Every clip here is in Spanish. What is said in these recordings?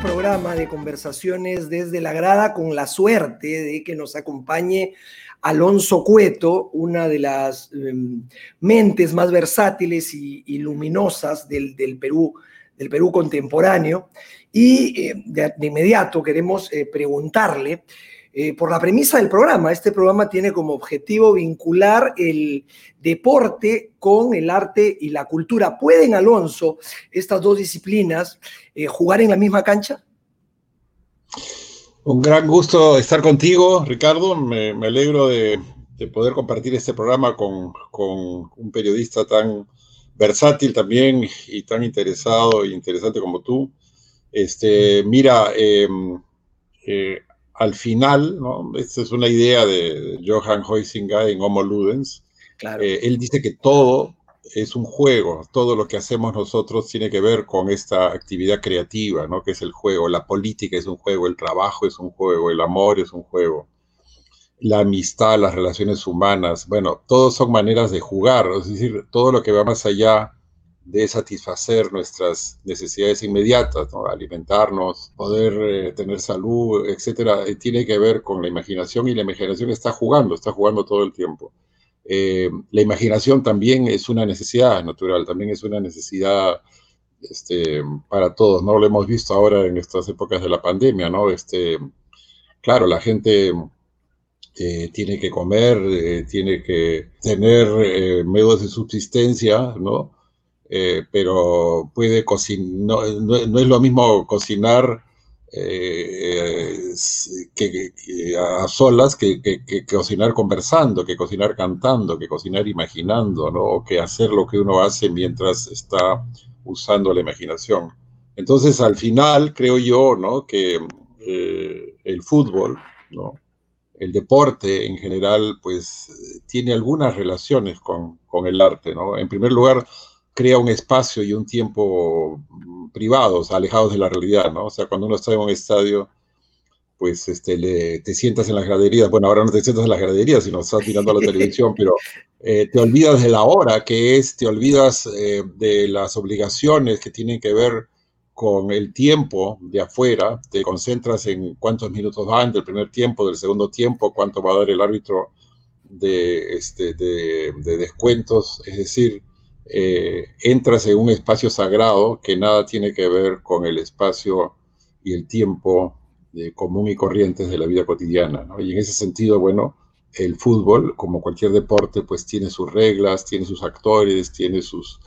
Programa de conversaciones desde la grada con la suerte de que nos acompañe Alonso Cueto, una de las em, mentes más versátiles y, luminosas del, Perú, del Perú contemporáneo. Y eh, de, inmediato queremos eh, preguntarle eh, por la premisa del programa. Este programa tiene como objetivo vincular el deporte con el arte y la cultura. ¿Pueden, Alonso, estas dos disciplinas eh, jugar en la misma cancha? Un gran gusto estar contigo, Ricardo. Me, alegro de, poder compartir este programa con, un periodista tan versátil también y tan interesado e interesante como tú. Este, mira, em, eh, al final, ¿no? Esta es una idea de Johann Huizinga en Homo Ludens. Eh, él dice que todo es un juego, todo lo que hacemos nosotros tiene que ver con esta actividad creativa, ¿no? Que es el juego, la política es un juego, el trabajo es un juego, el amor es un juego, la amistad, las relaciones humanas, bueno, todos son maneras de jugar, es decir, todo lo que va más allá de satisfacer nuestras necesidades inmediatas, alimentarnos, poder eh, tener salud, etcétera, eh, tiene que ver con la imaginación y la imaginación está jugando, está jugando todo el tiempo. Eh, la imaginación también es una necesidad natural, también es una necesidad este, para todos, ¿no? Lo hemos visto ahora en estas épocas de la pandemia, ¿no? Este, claro, la gente tiene que comer, tiene que tener medios de subsistencia, ¿no? Eh, pero puede cocinar, no, es lo mismo cocinar eh, que, a solas que, cocinar conversando, que cocinar cantando, que cocinar imaginando, ¿no? O que hacer lo que uno hace mientras está usando la imaginación. Entonces, al final, creo yo, ¿no? Que eh, el fútbol, ¿no? El deporte en general, pues, tiene algunas relaciones con, con el arte, ¿no? En primer lugar, crea un espacio y un tiempo privados, alejados de la realidad, ¿no? O sea, cuando uno está en un estadio, pues este, le, te sientas en las graderías, bueno, ahora no te sientas en las graderías, sino estás mirando la televisión, pero eh, te olvidas de la hora que es, te olvidas eh, de las obligaciones que tienen que ver con el tiempo de afuera, te concentras en cuántos minutos van del primer tiempo, del segundo tiempo, cuánto va a dar el árbitro de, este, de, de descuentos, es decir, eh, entras en un espacio sagrado que nada tiene que ver con el espacio y el tiempo común y corrientes de la vida cotidiana. Y en ese sentido, bueno, el fútbol, como cualquier deporte, pues tiene sus reglas, tiene sus actores, tiene sus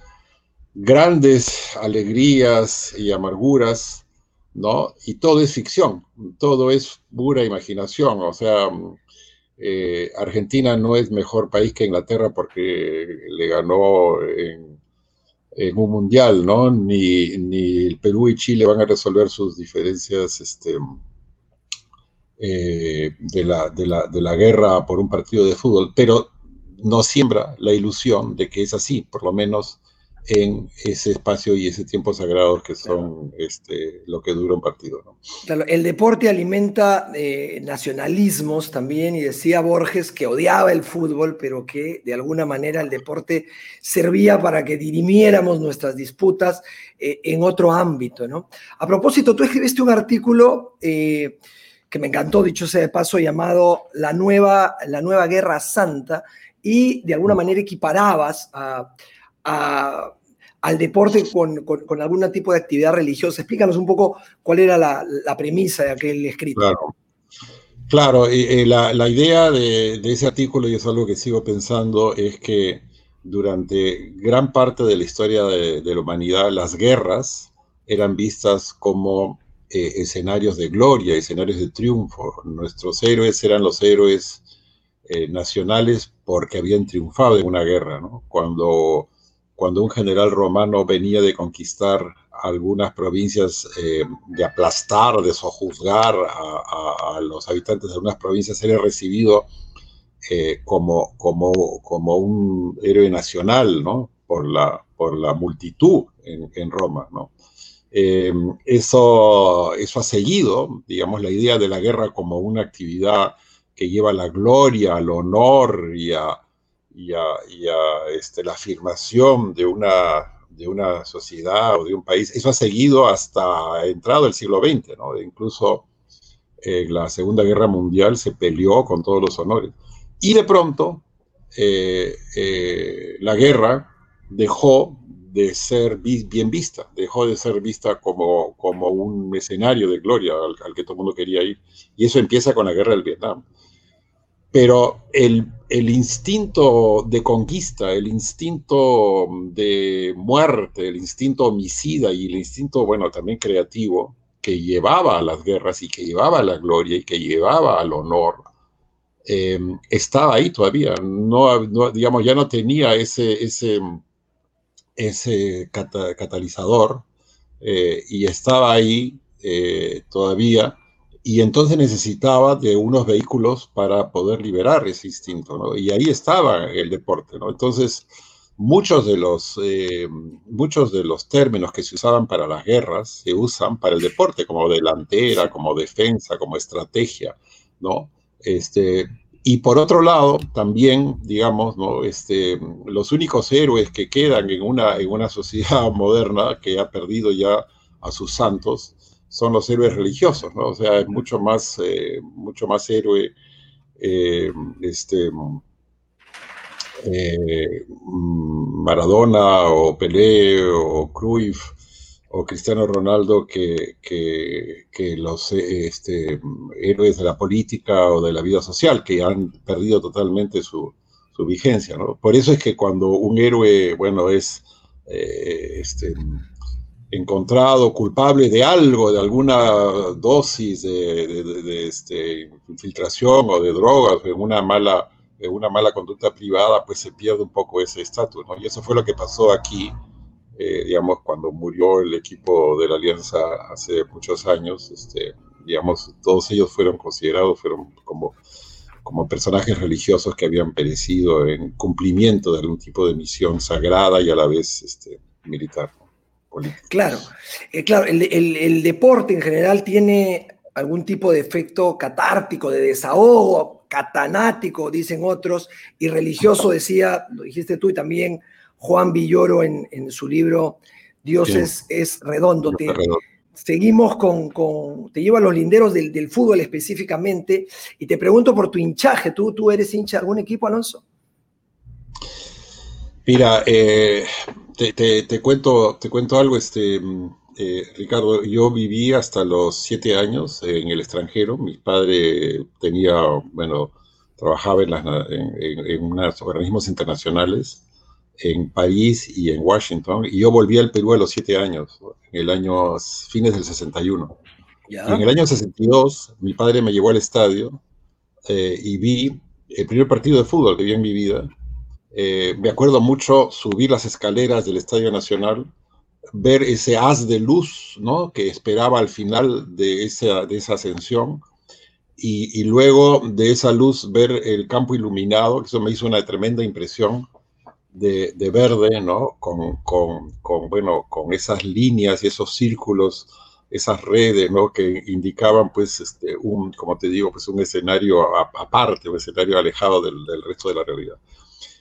grandes alegrías y amarguras, ¿no? Y todo es ficción, todo es pura imaginación, o sea, eh, Argentina no es mejor país que Inglaterra porque le ganó en, un mundial, ¿no? Ni, ni, el Perú y Chile van a resolver sus diferencias este, eh, de, la, de, la, de la guerra por un partido de fútbol, pero no siembra la ilusión de que es así, por lo menos en ese espacio y ese tiempo sagrado que son este, lo que dura un partido. el deporte alimenta eh, nacionalismos también y decía Borges que odiaba el fútbol, pero que de alguna manera el deporte servía para que dirimiéramos nuestras disputas eh, en otro ámbito. ¿no? A propósito, tú escribiste un artículo eh, que me encantó, dicho sea de paso, llamado La Nueva, la nueva Guerra Santa y de alguna manera equiparabas a al deporte con, algún tipo de actividad religiosa. Explícanos un poco cuál era la, premisa de aquel escrito. Claro, la, idea de, ese artículo, y es algo que sigo pensando, es que durante gran parte de la historia de, de la humanidad, las guerras eran vistas como eh, escenarios de gloria, escenarios de triunfo. Nuestros héroes eran los héroes eh, nacionales porque habían triunfado en una guerra, ¿no? Cuando cuando un general romano venía de conquistar algunas provincias, eh, de aplastar, de sojuzgar a, los habitantes de algunas provincias, era recibido eh, como, un héroe nacional. Por la, multitud en, Roma. Eh, eso, eso ha seguido, digamos, la idea de la guerra como una actividad que lleva la gloria, al honor y a, y a, este, la afirmación de una, sociedad o de un país. Eso ha seguido hasta entrado el siglo XX, ¿no? Incluso eh, la Segunda Guerra Mundial se peleó con todos los honores. Y de pronto, eh, la guerra dejó de ser bien vista, dejó de ser vista como un escenario de gloria al, que todo el mundo quería ir. Y eso empieza con la guerra del Vietnam. Pero el, el instinto de conquista, el instinto de muerte, el instinto homicida y el instinto, bueno, también creativo, que llevaba a las guerras y que llevaba a la gloria y que llevaba al honor, eh, estaba ahí todavía. No, digamos, ya no tenía ese, ese, ese catalizador eh, y estaba ahí eh, todavía y entonces necesitaba de unos vehículos para poder liberar ese instinto, ¿no? Y ahí estaba el deporte, ¿no? Entonces, muchos de los, eh, muchos de los términos que se usaban para las guerras se usan para el deporte, como delantera, como defensa, como estrategia, ¿no? Este, y por otro lado, también, digamos, ¿no? este, los únicos héroes que quedan en una, en una sociedad moderna que ha perdido ya a sus santos son los héroes religiosos, ¿no? O sea, es mucho más, eh, mucho más héroe eh, este, eh, Maradona o Pelé o Cruyff o Cristiano Ronaldo que, que, los este, héroes de la política o de la vida social, que han perdido totalmente su, su vigencia. ¿no? Por eso es que cuando un héroe, bueno, es este, encontrado culpable de algo, de alguna dosis de, de, este, infiltración o de drogas, en una mala, en una mala conducta privada, pues se pierde un poco ese estatus. Y eso fue lo que pasó aquí eh, digamos, cuando murió el equipo de la Alianza hace muchos años, este, digamos, todos ellos fueron considerados, fueron como, como personajes religiosos que habían perecido en cumplimiento de algún tipo de misión sagrada y a la vez este, militar. Claro, eh, claro, el, el, el deporte en general tiene algún tipo de efecto catártico, de desahogo, catanático, dicen otros, y religioso, decía, lo dijiste tú y también Juan Villoro en, su libro Dios es, redondo. seguimos con, te llevo a los linderos del, fútbol específicamente y te pregunto por tu hinchaje. ¿Tú, tú eres hincha de algún equipo, Alonso? Mira, eh, te, cuento, te cuento algo, este, eh, Ricardo. Yo viví hasta los siete años en el extranjero. Mi padre tenía, bueno, trabajaba en, en, en unos organismos internacionales en París y en Washington, y yo volví al Perú a los siete años, en el año fines del 61. Y en el año 62, mi padre me llevó al estadio eh, y vi el primer partido de fútbol que vi en mi vida. Eh, me acuerdo mucho subir las escaleras del Estadio Nacional, ver ese haz de luz ¿no? que esperaba al final de esa, de esa ascensión, y, y, luego de esa luz ver el campo iluminado, que eso me hizo una tremenda impresión de, verde, ¿no? Con, con, con, bueno, con esas líneas y esos círculos, esas redes, ¿no? Que indicaban, pues, este, un, como te digo, pues un escenario aparte, un escenario alejado del, resto de la realidad.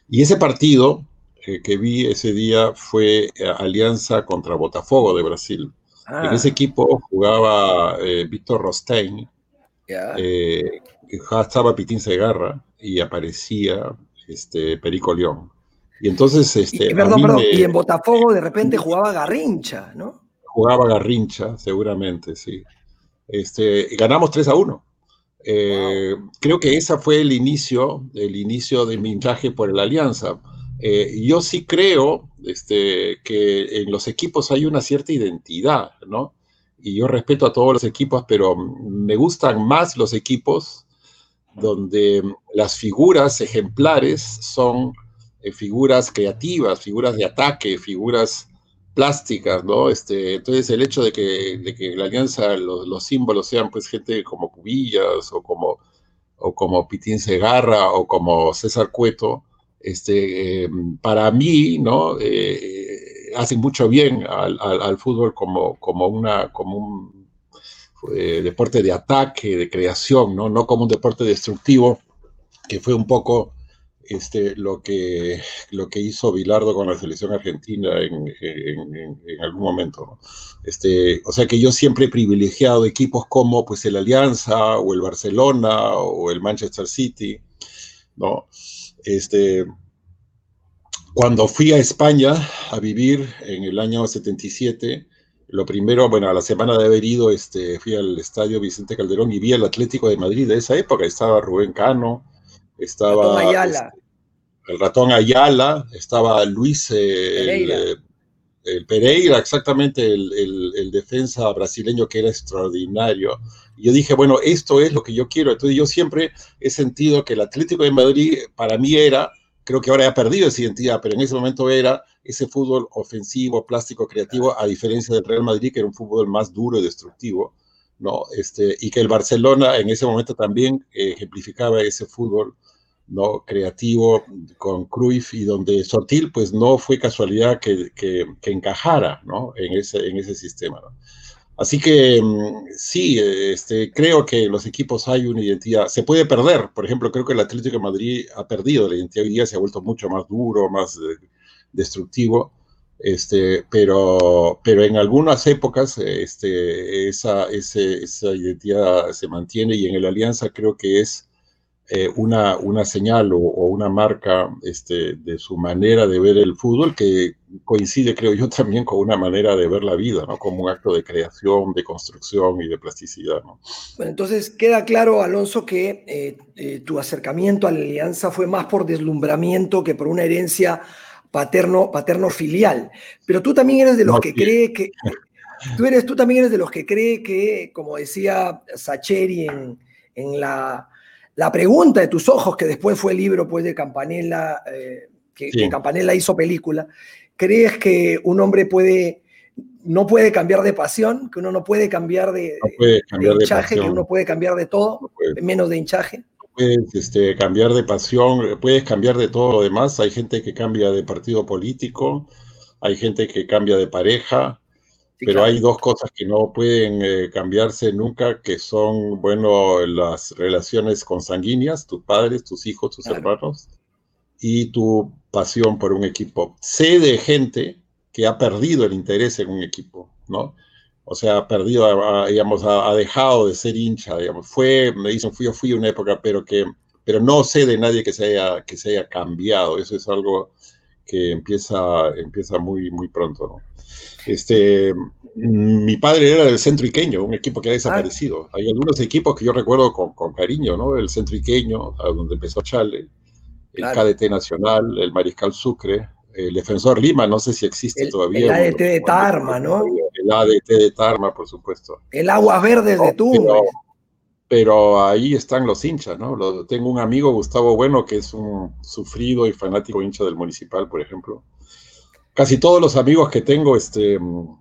Y ese partido eh, que vi ese día fue eh, Alianza contra Botafogo de Brasil. En ese ah. equipo jugaba eh, Víctor Rostein, estaba Pitín Segarra y aparecía este, Perico León. Y entonces, este. Y, perdón, perdón, y en Botafogo de repente jugaba Garrincha, ¿no? Jugaba Garrincha, seguramente, sí. Este, ganamos 3 a 1. Eh, creo que ese fue el inicio, el inicio de mi viaje por la Alianza. Eh, yo sí creo este, que en los equipos hay una cierta identidad, ¿no? Y yo respeto a todos los equipos, pero me gustan más los equipos donde las figuras ejemplares son eh, figuras creativas, figuras de ataque, figuras plásticas, ¿no? Este, entonces el hecho de que, de que la alianza, los, los, símbolos sean pues gente como Cubillas o como, o como Pitín Segarra o como César Cueto, este, eh, para mí, ¿no? Eh, hacen mucho bien al, al, al, fútbol como, como, una, como un eh, deporte de ataque, de creación, ¿no? No como un deporte destructivo, que fue un poco este, lo, que, lo que hizo Bilardo con la selección argentina en, en, algún momento. Este, o sea que yo siempre he privilegiado equipos como pues, el Alianza o el Barcelona o el Manchester City, ¿no? Este, cuando fui a España a vivir en el año 77, lo primero, bueno, a la semana de haber ido, este, fui al estadio Vicente Calderón y vi el Atlético de Madrid de esa época. Estaba Rubén Cano, estaba Ayala. Este, el ratón Ayala, estaba Luis eh, Pereira. El, el, Pereira, exactamente, el, defensa brasileño que era extraordinario. Y yo dije, bueno, esto es lo que yo quiero. Entonces yo siempre he sentido que el Atlético de Madrid para mí era, creo que ahora ha perdido esa identidad, pero en ese momento era ese fútbol ofensivo, plástico, creativo, a diferencia del Real Madrid, que era un fútbol más duro y destructivo. ¿No? Este, y que el Barcelona en ese momento también eh, ejemplificaba ese fútbol ¿no? creativo con Cruyff y donde Sotil pues no fue casualidad que, que, que encajara ¿no? en, ese, en ese sistema. ¿no? Así que sí, este, creo que los equipos hay una identidad. Se puede perder, por ejemplo, creo que el Atlético de Madrid ha perdido la identidad hoy día, se ha vuelto mucho más duro, más eh, destructivo, este, pero, pero en algunas épocas este, esa, ese, esa identidad se mantiene y en el Alianza creo que es eh, una, una señal o, o, una marca este, de su manera de ver el fútbol que coincide, creo yo, también con una manera de ver la vida, ¿no? como un acto de creación, de construcción y de plasticidad. ¿no? Bueno, entonces queda claro, Alonso, que eh, eh, tu acercamiento a la alianza fue más por deslumbramiento que por una herencia paterno, paterno filial. Pero tú también eres de los no, que sí. cree que... Tú, eres, tú también eres de los que cree que, como decía Sacheri en, en la la pregunta de tus ojos, que después fue el libro pues, de Campanella, eh, que, sí. que, Campanella hizo película, ¿crees que un hombre puede, no puede cambiar de pasión, que uno no puede cambiar de, no puede cambiar de hinchaje, de que uno puede cambiar de todo, no menos de hinchaje? Puedes este, cambiar de pasión, puedes cambiar de todo lo demás. Hay gente que cambia de partido político, hay gente que cambia de pareja, Sí, Pero claro. hay dos cosas que no pueden eh, cambiarse nunca, que son, bueno, las relaciones consanguíneas, tus padres, tus hijos, tus claro. hermanos, y tu pasión por un equipo. Sé de gente que ha perdido el interés en un equipo, ¿no? O sea, ha perdido, ha, digamos, ha, ha, dejado de ser hincha, digamos. Fue, me dicen, fui, yo fui una época, pero que, pero no sé de nadie que se haya, que se haya cambiado. Eso es algo que empieza, empieza muy, muy pronto, ¿no? Este, mi padre era del centro iqueño, un equipo que ha desaparecido. Ah. Hay algunos equipos que yo recuerdo con, con, cariño, ¿no? El centro iqueño, donde empezó Chale, el claro. KDT Nacional, el Mariscal Sucre, el Defensor Lima, no sé si existe el, todavía. El ADT de Tarma, ¿no? El ADT de Tarma, por supuesto. El Aguas Verdes de Tumbes. Pero, pero, ahí están los hinchas, ¿no? Lo, tengo un amigo, Gustavo Bueno, que es un sufrido y fanático hincha del Municipal, por ejemplo casi todos los amigos que tengo, este,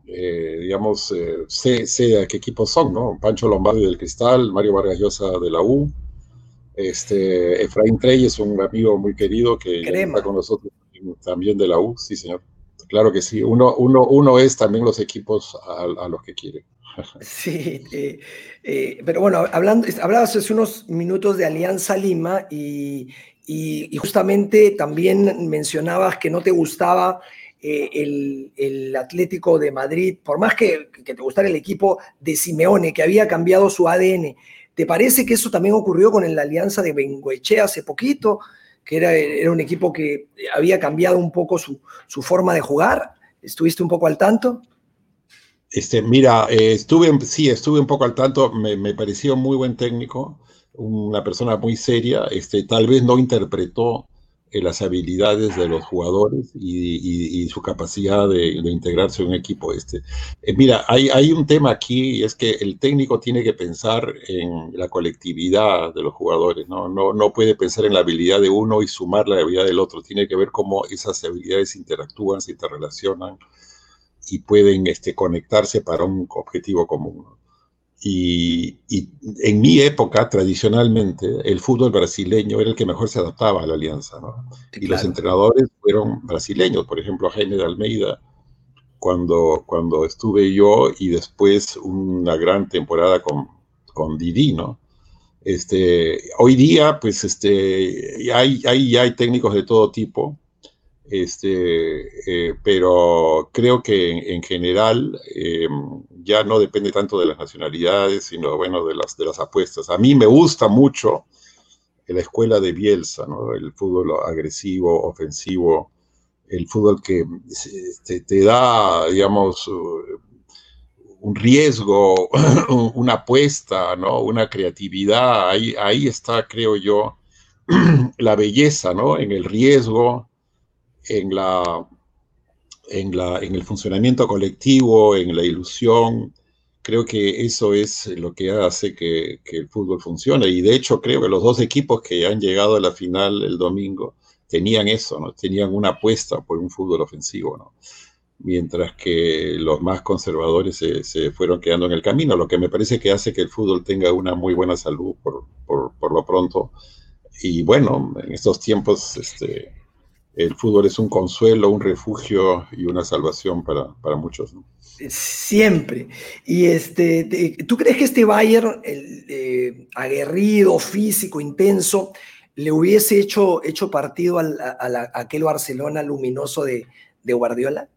eh, digamos, eh, sé, sé, a qué equipos son, ¿no? Pancho Lombardi del Cristal, Mario Vargas Llosa de la U, este, Efraín Trey es un amigo muy querido que está con nosotros también de la U, sí, señor. Claro que sí, uno, uno, uno es también los equipos a, los que quiere. Sí, eh, eh, pero bueno, hablando, hablabas hace unos minutos de Alianza Lima y, y, y justamente también mencionabas que no te gustaba eh, el, el, Atlético de Madrid, por más que, que, te gustara el equipo de Simeone, que había cambiado su ADN, ¿te parece que eso también ocurrió con la alianza de Bengoechea hace poquito? Que era, era, un equipo que había cambiado un poco su, su, forma de jugar. ¿Estuviste un poco al tanto? Este, mira, eh, estuve, sí, estuve un poco al tanto, me, me, pareció muy buen técnico, una persona muy seria, este, tal vez no interpretó las habilidades de los jugadores y, su capacidad de, de, integrarse en un equipo. Este. Eh, mira, hay, hay, un tema aquí y es que el técnico tiene que pensar en la colectividad de los jugadores, ¿no? No, no puede pensar en la habilidad de uno y sumar la habilidad del otro, tiene que ver cómo esas habilidades interactúan, se interrelacionan y pueden este, conectarse para un objetivo común. Y, en mi época, tradicionalmente, el fútbol brasileño era el que mejor se adaptaba a la alianza. y los entrenadores fueron brasileños, por ejemplo, Jaime de Almeida, cuando, cuando estuve yo, y después una gran temporada con, con Didi, ¿no? Este, hoy día, pues, este, hay, hay, hay técnicos de todo tipo, este, eh, pero creo que en, general eh, ya no depende tanto de las nacionalidades, sino, bueno, de las, de las apuestas. A mí me gusta mucho la escuela de Bielsa, ¿no? El fútbol agresivo, ofensivo, el fútbol que este, te da, digamos, un riesgo, una apuesta, ¿no? Una creatividad. Ahí, ahí está, creo yo, la belleza, ¿no? En el riesgo, en, la, en, el funcionamiento colectivo, en la ilusión. Creo que eso es lo que hace que, el fútbol funcione. Y de hecho creo que los dos equipos que han llegado a la final el domingo tenían eso, ¿no? Tenían una apuesta por un fútbol ofensivo, ¿no? Mientras que los más conservadores se, se, fueron quedando en el camino, lo que me parece que hace que el fútbol tenga una muy buena salud por, por, por lo pronto. Y bueno, en estos tiempos, este, el fútbol es un consuelo, un refugio y una salvación para, para muchos. ¿no? Siempre. Y este, ¿tú crees que este Bayern, el, eh, aguerrido, físico, intenso, le hubiese hecho, hecho partido al, a, aquel Barcelona luminoso de, de Guardiola?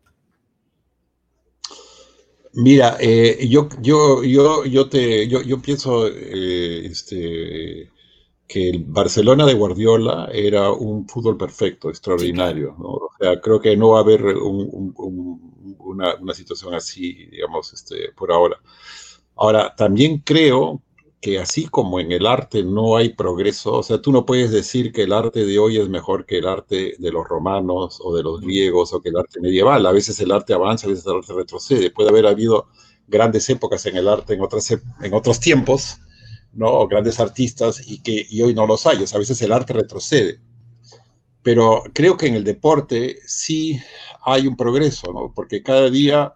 Mira, eh, yo, yo, yo, yo, te, yo, yo pienso eh, este, que el Barcelona de Guardiola era un fútbol perfecto, extraordinario. ¿no? O sea, creo que no va a haber una, una, situación así, digamos, este, por ahora. Ahora, también creo que así como en el arte no hay progreso, o sea, tú no puedes decir que el arte de hoy es mejor que el arte de los romanos o de los griegos o que el arte medieval. A veces el arte avanza, a veces el arte retrocede. Puede haber habido grandes épocas en el arte en, otras, en otros tiempos, ¿no? grandes artistas y que y hoy no los hay. O sea, a veces el arte retrocede. Pero creo que en el deporte sí hay un progreso, ¿no? porque cada día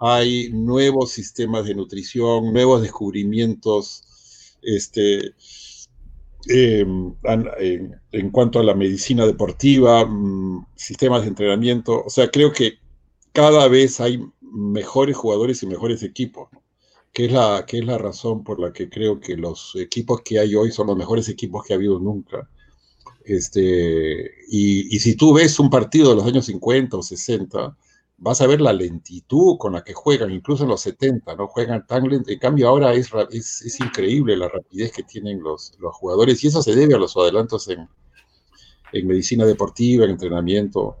hay nuevos sistemas de nutrición, nuevos descubrimientos este, em, en, cuanto a la medicina deportiva, mm, sistemas de entrenamiento. O sea, creo que cada vez hay mejores jugadores y mejores equipos. Que es, la, que es la razón por la que creo que los equipos que hay hoy son los mejores equipos que ha habido nunca. Este, y, y, si tú ves un partido de los años 50 o 60, vas a ver la lentitud con la que juegan, incluso en los 70, ¿no? Juegan tan lento. En cambio, ahora es, es, es increíble la rapidez que tienen los, los, jugadores y eso se debe a los adelantos en, en medicina deportiva, en entrenamiento.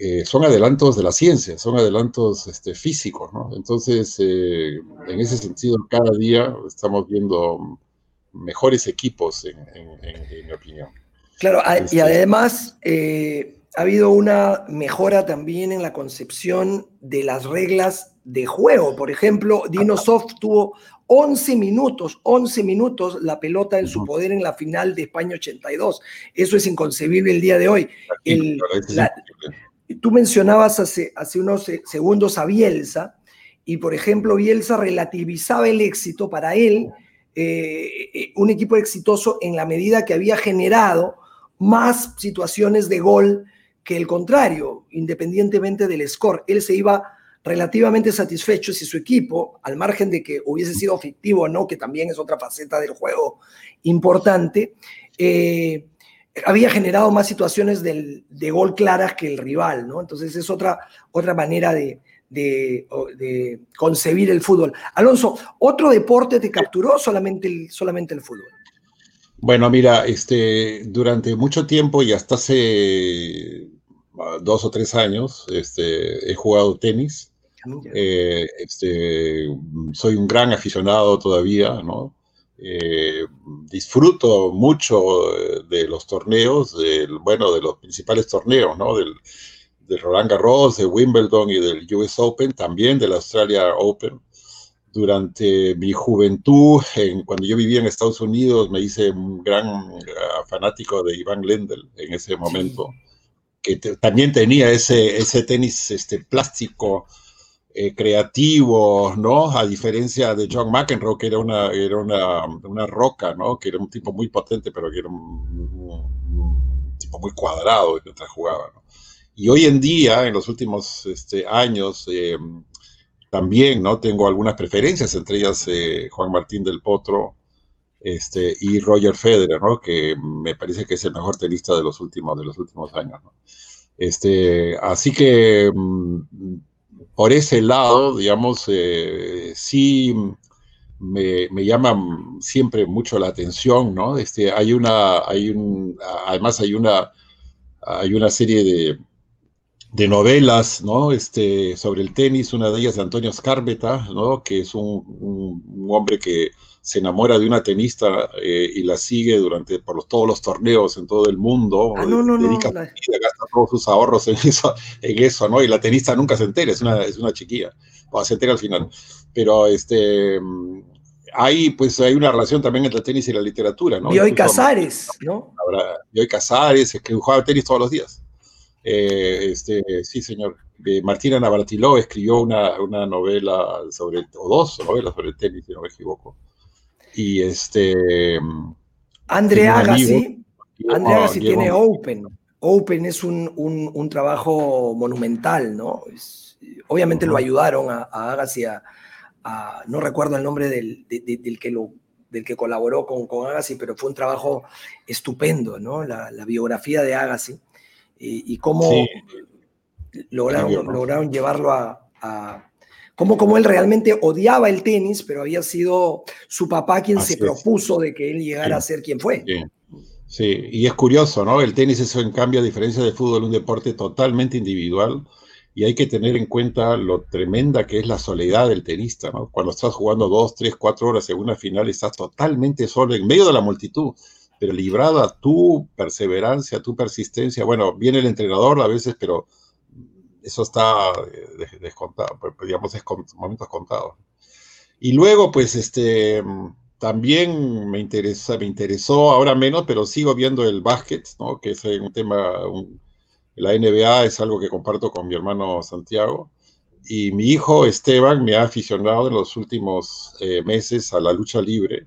Eh, son adelantos de la ciencia, son adelantos este, físicos, ¿no? Entonces, eh, en ese sentido, cada día estamos viendo mejores equipos, en, mi opinión. Claro, y este, además eh, ha habido una mejora también en la concepción de las reglas de juego. Por ejemplo, Dinosoft tuvo 11 minutos, 11 minutos la pelota en su poder en la final de España 82. Eso es inconcebible el día de hoy. El, la, Tú mencionabas hace, unos segundos a Bielsa, y por ejemplo, Bielsa relativizaba el éxito para él, eh, eh, un equipo exitoso en la medida que había generado más situaciones de gol que el contrario, independientemente del score. Él se iba relativamente satisfecho si su equipo, al margen de que hubiese sido fictivo o no, que también es otra faceta del juego importante, eh, había generado más situaciones de gol claras que el rival, ¿no? Entonces es otra, otra manera de, de, concebir el fútbol. Alonso, ¿otro deporte te capturó solamente el, solamente el fútbol? Bueno, mira, este, durante mucho tiempo y hasta hace ah, dos o tres años este, he jugado tenis. Ah, eh, este, soy un gran aficionado todavía, ¿no? Eh, disfruto mucho eh, de los torneos, bueno, de los principales torneos, ¿no? Del, Roland Garros, de Wimbledon y del US Open, también del Australia Open. Durante mi juventud, en, cuando yo vivía en Estados Unidos, me hice un gran eh, fanático de Iván Lendl en ese momento, que también tenía ese, ese tenis este, plástico, eh, creativos, ¿no? A diferencia de John McEnroe, que era una, era una, una, roca, ¿no? Que era un tipo muy potente, pero que era un, tipo muy cuadrado mientras jugaba, ¿no? Y hoy en día, en los últimos este, años, eh, también, ¿no? Tengo algunas preferencias, entre ellas eh, Juan Martín del Potro este, y Roger Federer, ¿no? Que me parece que es el mejor tenista de los últimos, de los últimos años, ¿no? Este, así que mm, por ese lado, digamos, eh, sí me, me, llama siempre mucho la atención, ¿no? Este, hay una, hay un, además hay una, hay una serie de, de novelas, ¿no? Este, sobre el tenis, una de ellas de Antonio Scarbeta, ¿no? Que es un, hombre que se enamora de una tenista eh, y la sigue durante por todos los torneos en todo el mundo. Ah, no, no, dedica no, gasta todos sus ahorros en eso, en eso, ¿no? Y la tenista nunca se entera, es una, es una chiquilla, o se entera al final. Pero este hay pues hay una relación también entre el tenis y la literatura, ¿no? Y hoy Casares, ¿no? Y hoy Casares, que jugaba tenis todos los días. Eh, este, sí, señor. Eh, Martina Navratilov escribió una, una, novela sobre, o dos novelas sobre el tenis, si no me equivoco. Y este. André Agassi, André Agassi tiene Open. Open es un, un, un trabajo monumental, ¿no? obviamente lo ayudaron a, a Agassi a, No recuerdo el nombre del, del que lo del que colaboró con, con Agassi, pero fue un trabajo estupendo, ¿no? La, la biografía de Agassi y, cómo lograron, lograron, llevarlo a, a cómo, él realmente odiaba el tenis, pero había sido su papá quien se propuso de que él llegara a ser quien fue. Sí. y es curioso, ¿no? El tenis es, en cambio, a diferencia del fútbol, un deporte totalmente individual y hay que tener en cuenta lo tremenda que es la soledad del tenista, ¿no? Cuando estás jugando dos, tres, cuatro horas en una final, estás totalmente solo en medio de la multitud pero librado a tu perseverancia, a tu persistencia. Bueno, viene el entrenador a veces, pero eso está eh, descontado, pues, pues, digamos, es momentos contados. Y luego, pues, este, también me, interesa, me interesó, ahora menos, pero sigo viendo el básquet, ¿no? Que es un tema, la NBA es algo que comparto con mi hermano Santiago. Y mi hijo Esteban me ha aficionado en los últimos eh, meses a la lucha libre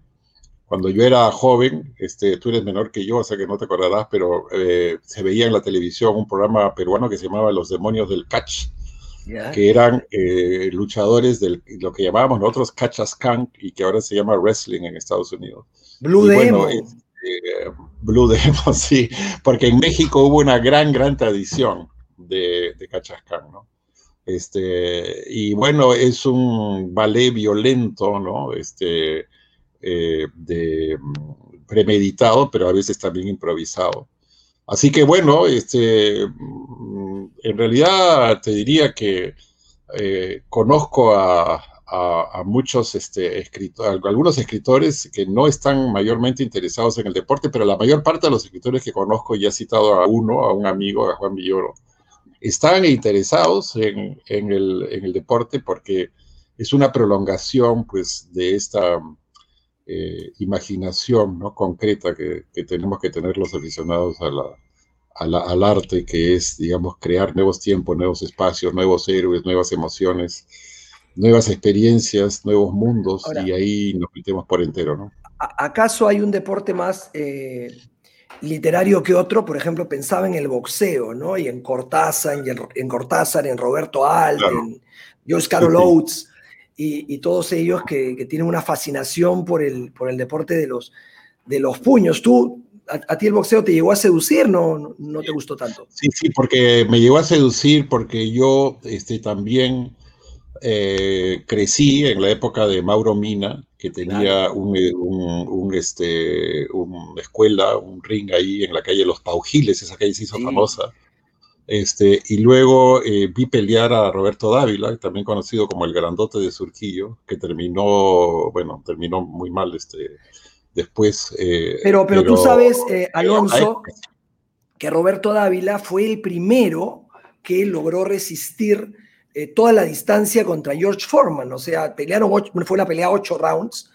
cuando yo era joven, este, tú eres menor que yo, o sea que no te acordarás, pero eh, se veía en la televisión un programa peruano que se llamaba Los Demonios del Catch, que eran eh, luchadores de lo que llamábamos nosotros Catch as y que ahora se llama Wrestling en Estados Unidos. Blue Demon. Este, Blue Demon, sí, porque en México hubo una gran, gran tradición de, de Catch as ¿no? Este, y bueno, es un ballet violento, ¿no? Este, eh, de, mm, premeditado, pero a veces también improvisado. Así que bueno, este, mm, en realidad te diría que eh, conozco a, muchos este, escritores, algunos escritores que no están mayormente interesados en el deporte, pero la mayor parte de los escritores que conozco, ya he citado a uno, a un amigo, a Juan Villoro, están interesados en, el, en el deporte porque es una prolongación pues, de esta eh, imaginación ¿no? concreta que, tenemos que tener los aficionados al arte, que es, digamos, crear nuevos tiempos, nuevos espacios, nuevos héroes, nuevas emociones, nuevas experiencias, nuevos mundos, y ahí nos metemos por entero, ¿no? ¿Acaso hay un deporte más eh, literario que otro? Por ejemplo, pensaba en el boxeo, ¿no? Y en Cortázar, en, Cortázar, en Roberto Alt, en George Carol Oates y, todos ellos que, tienen una fascinación por el, por el deporte de los, de los puños. ¿Tú, a, ti el boxeo te llegó a seducir? ¿No, no, te gustó tanto? Sí, sí, porque me llegó a seducir porque yo este, también eh, crecí en la época de Mauro Mina, que tenía un, un, este, una escuela, un ring ahí en la calle Los Paujiles, esa calle se hizo famosa. Este, y luego eh, vi pelear a Roberto Dávila, también conocido como el grandote de Surquillo, que terminó, bueno, terminó muy mal este, después. Eh, pero, pero, tú sabes, eh, Alonso, que Roberto Dávila fue el primero que logró resistir toda la distancia contra George Foreman, o sea, pelearon fue una pelea ocho rounds,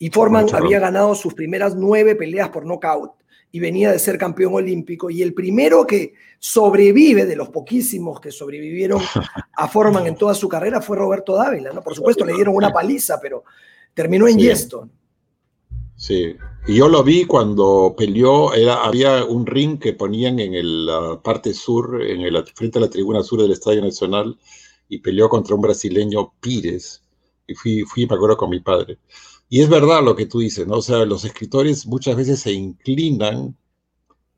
y Foreman había ganado sus primeras nueve peleas por nocaut y venía de ser campeón olímpico. Y el primero que sobrevive, de los poquísimos que sobrevivieron a Forman en toda su carrera, fue Roberto Dávila. ¿no? Por supuesto, le dieron una paliza, pero terminó en sí. Sí, y yo lo vi cuando peleó, era, había un ring que ponían en la parte sur, en el, frente a la tribuna sur del Estadio Nacional, y peleó contra un brasileño Pires, y fui, fui me acuerdo con mi padre. Y es verdad lo que tú dices, ¿no? O sea, los escritores muchas veces se inclinan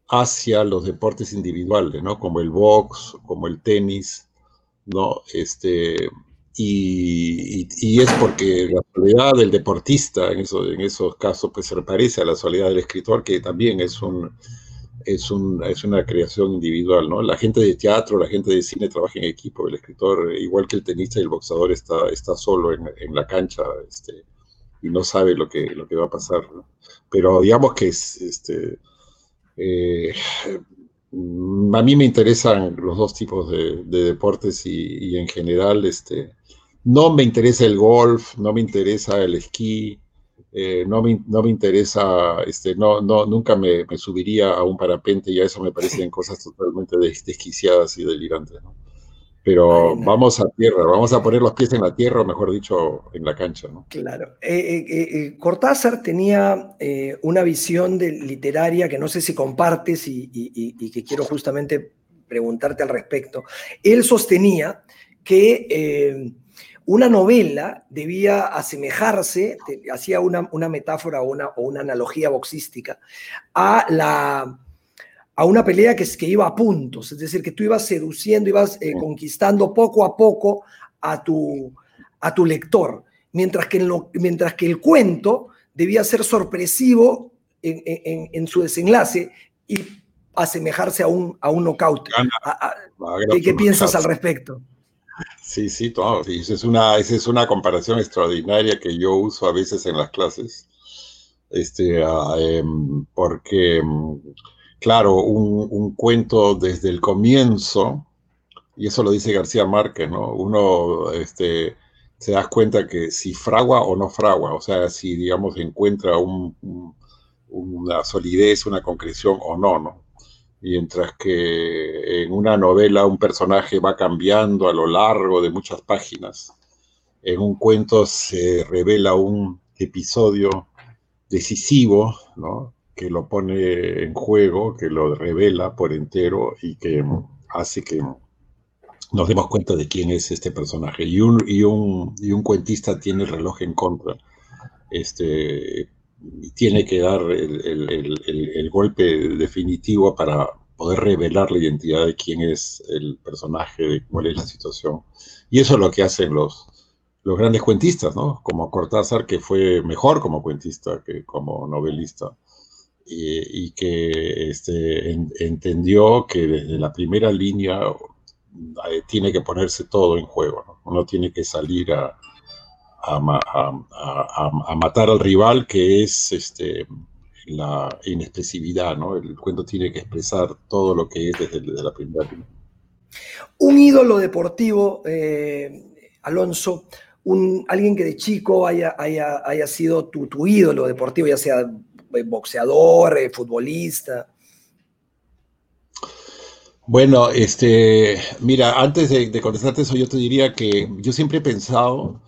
hacia los deportes individuales, ¿no? Como el box, como el tenis, ¿no? Este, y, y, es porque la soledad del deportista en, eso, en esos casos pues se parece a la soledad del escritor, que también es, un, es, un, es una creación individual, ¿no? La gente de teatro, la gente de cine trabaja en equipo, el escritor, igual que el tenista y el boxeador, está, está solo en, en la cancha, este, y no sabe lo que, lo que va a pasar. ¿no? Pero digamos que es, este, eh, a mí me interesan los dos tipos de, de deportes y, y, en general este, no me interesa el golf, no me interesa el esquí, eh, no, me, no me interesa, este, no, no, nunca me, me, subiría a un parapente y a eso me parecen cosas totalmente desquiciadas y delirantes. ¿no? Pero vamos a tierra, vamos a poner los pies en la tierra, o mejor dicho, en la cancha. ¿no? Claro. Eh, eh, eh Cortázar tenía eh, una visión de, literaria que no sé si compartes y, y, y, que quiero justamente preguntarte al respecto. Él sostenía que una novela debía asemejarse, hacía una, una metáfora o una, o una analogía boxística, a la a una pelea que, que iba a puntos, es decir, que tú ibas seduciendo, ibas eh, conquistando poco a poco a tu, a tu lector, mientras que, lo, mientras que el cuento debía ser sorpresivo en, en, en, su desenlace y asemejarse a un, a un knockout. ¿Qué, ¿Qué, piensas al respecto? Sí, sí, todo. Sí, esa, es una, esa es una comparación extraordinaria que yo uso a veces en las clases, este, uh, eh, porque... Claro, un, cuento desde el comienzo, y eso lo dice García Márquez, ¿no? Uno este, se da cuenta que si fragua o no fragua, o sea, si, digamos, encuentra un, un, una solidez, una concreción o no, ¿no? Mientras que en una novela un personaje va cambiando a lo largo de muchas páginas, en un cuento se revela un episodio decisivo, ¿no? Que lo pone en juego, que lo revela por entero y que hace que nos demos cuenta de quién es este personaje. Y un, y un, y un cuentista tiene el reloj en contra. Este, tiene que dar el, el, el, el, golpe definitivo para poder revelar la identidad de quién es el personaje, de cuál es la situación. Y eso es lo que hacen los, los grandes cuentistas, ¿no? Como Cortázar, que fue mejor como cuentista que como novelista y, que este, en, entendió que desde la primera línea eh, tiene que ponerse todo en juego. ¿no? Uno tiene que salir a, a, matar al rival, que es este, la inexpresividad. ¿no? El cuento tiene que expresar todo lo que es desde, la primera línea. Un ídolo deportivo, eh, Alonso, un, alguien que de chico haya, haya, haya sido tu, tu ídolo deportivo, ya sea boxeador, eh, futbolista? Bueno, este, mira, antes de, de, contestarte eso, yo te diría que yo siempre he pensado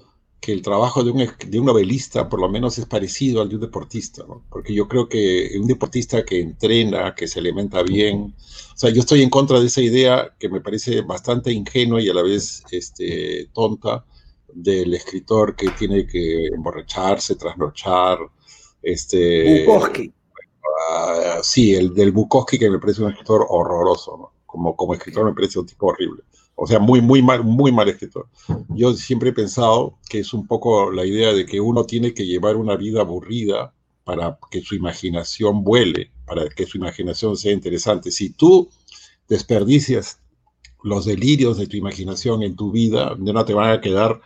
que el trabajo de un, de un novelista por lo menos es parecido al de un deportista, porque yo creo que un deportista que entrena, que se alimenta bien, o sea, yo estoy en contra de esa idea que me parece bastante ingenua y a la vez este, tonta del escritor que tiene que emborracharse, trasnochar, este, Bukowski. Uh, sí, el del Bukowski que me parece un escritor horroroso, ¿no? Como, como escritor me parece un tipo horrible. O sea, muy, muy mal, muy mal escritor. Yo siempre he pensado que es un poco la idea de que uno tiene que llevar una vida aburrida para que su imaginación vuele, para que su imaginación sea interesante. Si tú desperdicias los delirios de tu imaginación en tu vida, no te van a quedar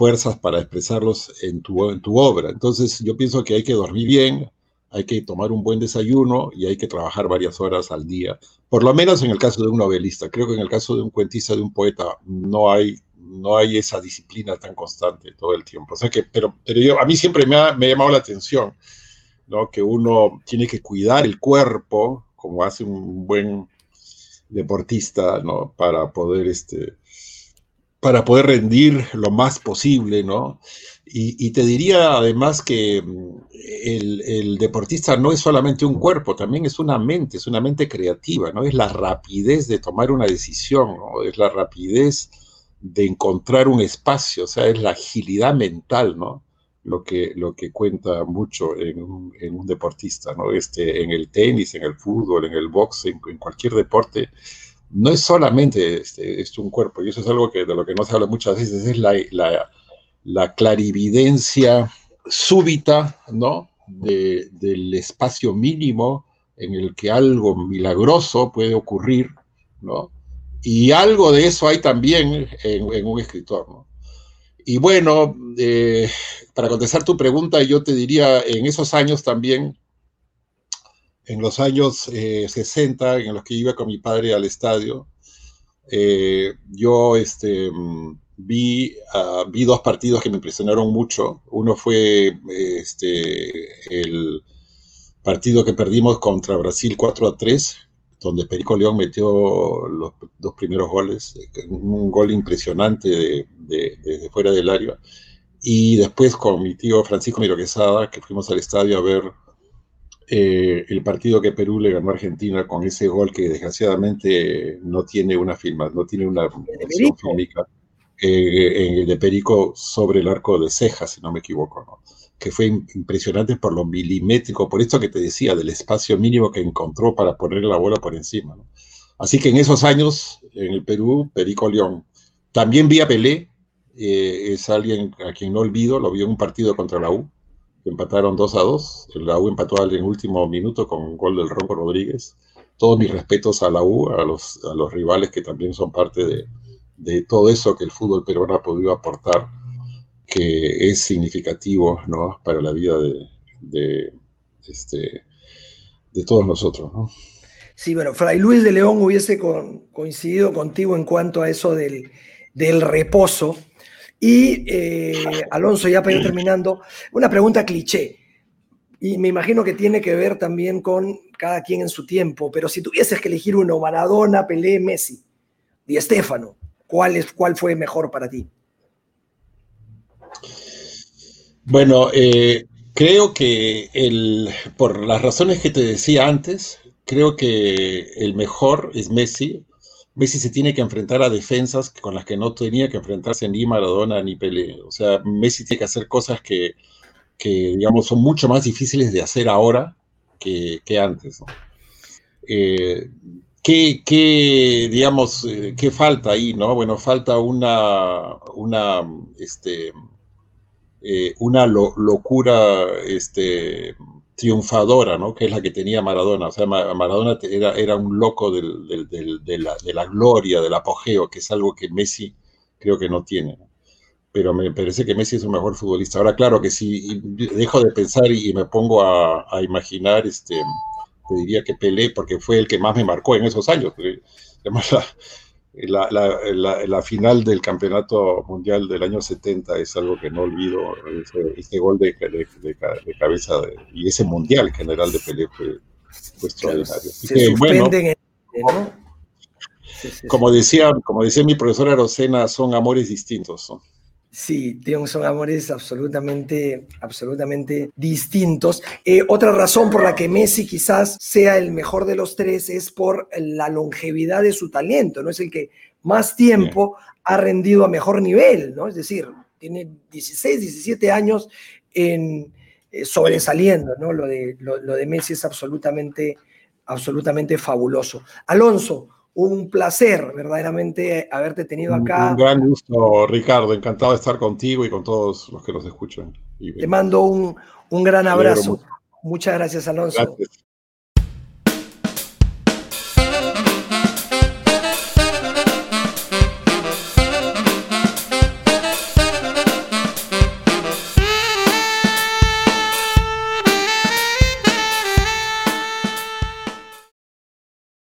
fuerzas para expresarlos en tu, en tu obra. Entonces yo pienso que hay que dormir bien, hay que tomar un buen desayuno y hay que trabajar varias horas al día. Por lo menos en el caso de un novelista. Creo que en el caso de un cuentista, de un poeta, no hay, no hay esa disciplina tan constante todo el tiempo. O sea que, pero, pero yo, a mí siempre me ha, me ha llamado la atención ¿no? Que uno tiene que cuidar el cuerpo, como hace un buen deportista, ¿no? Para poder, este, para poder rendir lo más posible, ¿no? Y, te diría además que mm, el, deportista no es solamente un cuerpo, también es una mente, es una mente creativa, ¿no? Es la rapidez de tomar una decisión, ¿no? Es la rapidez de encontrar un espacio, o sea, es la agilidad mental, ¿no? Lo que, lo que cuenta mucho en un, deportista, ¿no? Este, en el tenis, en el fútbol, en el box, en, cualquier deporte, no es solamente este, es un cuerpo, y eso es algo que, de lo que no se habla muchas veces, es la la clarividencia súbita, ¿no? del espacio mínimo en el que algo milagroso puede ocurrir, ¿no? Y algo de eso hay también en, un escritor, ¿no? Y bueno, eh, para contestar tu pregunta, yo te diría, en esos años también, en los años 60, eh, en los que iba con mi padre al estadio, eh, yo este, vi, ah, vi dos partidos que me impresionaron mucho. Uno fue este, el partido que perdimos contra Brasil 4 a 3, donde Perico León metió los dos primeros goles, un gol impresionante de, fuera del área. Y después con mi tío Francisco Miroquesada, que fuimos al estadio a ver eh, el partido que Perú le ganó a Argentina con ese gol que desgraciadamente no tiene una firma, no tiene una versión fílmica eh, en el de Perico sobre el arco de cejas, si no me equivoco, que fue impresionante por lo milimétrico, por esto que te decía, del espacio mínimo que encontró para poner la bola por encima. Así que en esos años, en el Perú, Perico León. También vi a Pelé, eh, es alguien a quien no olvido, lo vi en un partido contra la U, empataron 2 a 2, la U empató en último minuto con un gol del Ronco Rodríguez. Todos mis respetos a la U, a los, a los rivales que también son parte de, de todo eso que el fútbol peruano ha podido aportar, que es significativo ¿no? para la vida de, este, de todos nosotros. ¿no? Sí, bueno, Fray Luis de León hubiese coincidido contigo en cuanto a eso del, del reposo. Y eh, Alonso, ya para ir terminando, una pregunta cliché. Y me imagino que tiene que ver también con cada quien en su tiempo, pero si tuvieses que elegir uno, Maradona, Pelé, Messi, Di Stéfano, ¿Cuál, es, ¿Cuál fue mejor para ti? Bueno, eh, creo que el, por las razones que te decía antes, creo que el mejor es Messi. Messi se tiene que enfrentar a defensas con las que no tenía que enfrentarse ni Maradona ni Pelé. O sea, Messi tiene que hacer cosas que, digamos, son mucho más difíciles de hacer ahora que, antes. Eh, ¿Qué, digamos, eh, qué falta ahí, no? Bueno, falta una, una, este, eh, una locura, este, triunfadora, ¿no? Que es la que tenía Maradona. O sea, Maradona era, era un loco de, la, gloria, del apogeo, que es algo que Messi creo que no tiene. Pero me parece que Messi es un mejor futbolista. Ahora, claro que si dejo de pensar y, me pongo a, imaginar, este, diría que Pelé, porque fue el que más me marcó en esos años. Además, la, final del campeonato mundial del año 70 es algo que no olvido, ese, gol de, cabeza y ese mundial general de Pelé fue, extraordinario. bueno, como, decía, como decía mi profesora Rosena, son amores distintos. Sí, son amores absolutamente, absolutamente distintos. Eh, otra razón por la que Messi quizás sea el mejor de los tres es por la longevidad de su talento, ¿no? Es el que más tiempo ha rendido a mejor nivel, ¿no? Es decir, tiene 16, 17 años en, eh, sobresaliendo, ¿no? Lo de, lo de Messi es absolutamente, absolutamente fabuloso. Alonso, un placer verdaderamente haberte tenido acá. Un gran gusto, Ricardo. Encantado de estar contigo y con todos los que nos escuchan. Te mando un, gran abrazo. Muchas gracias, Alonso.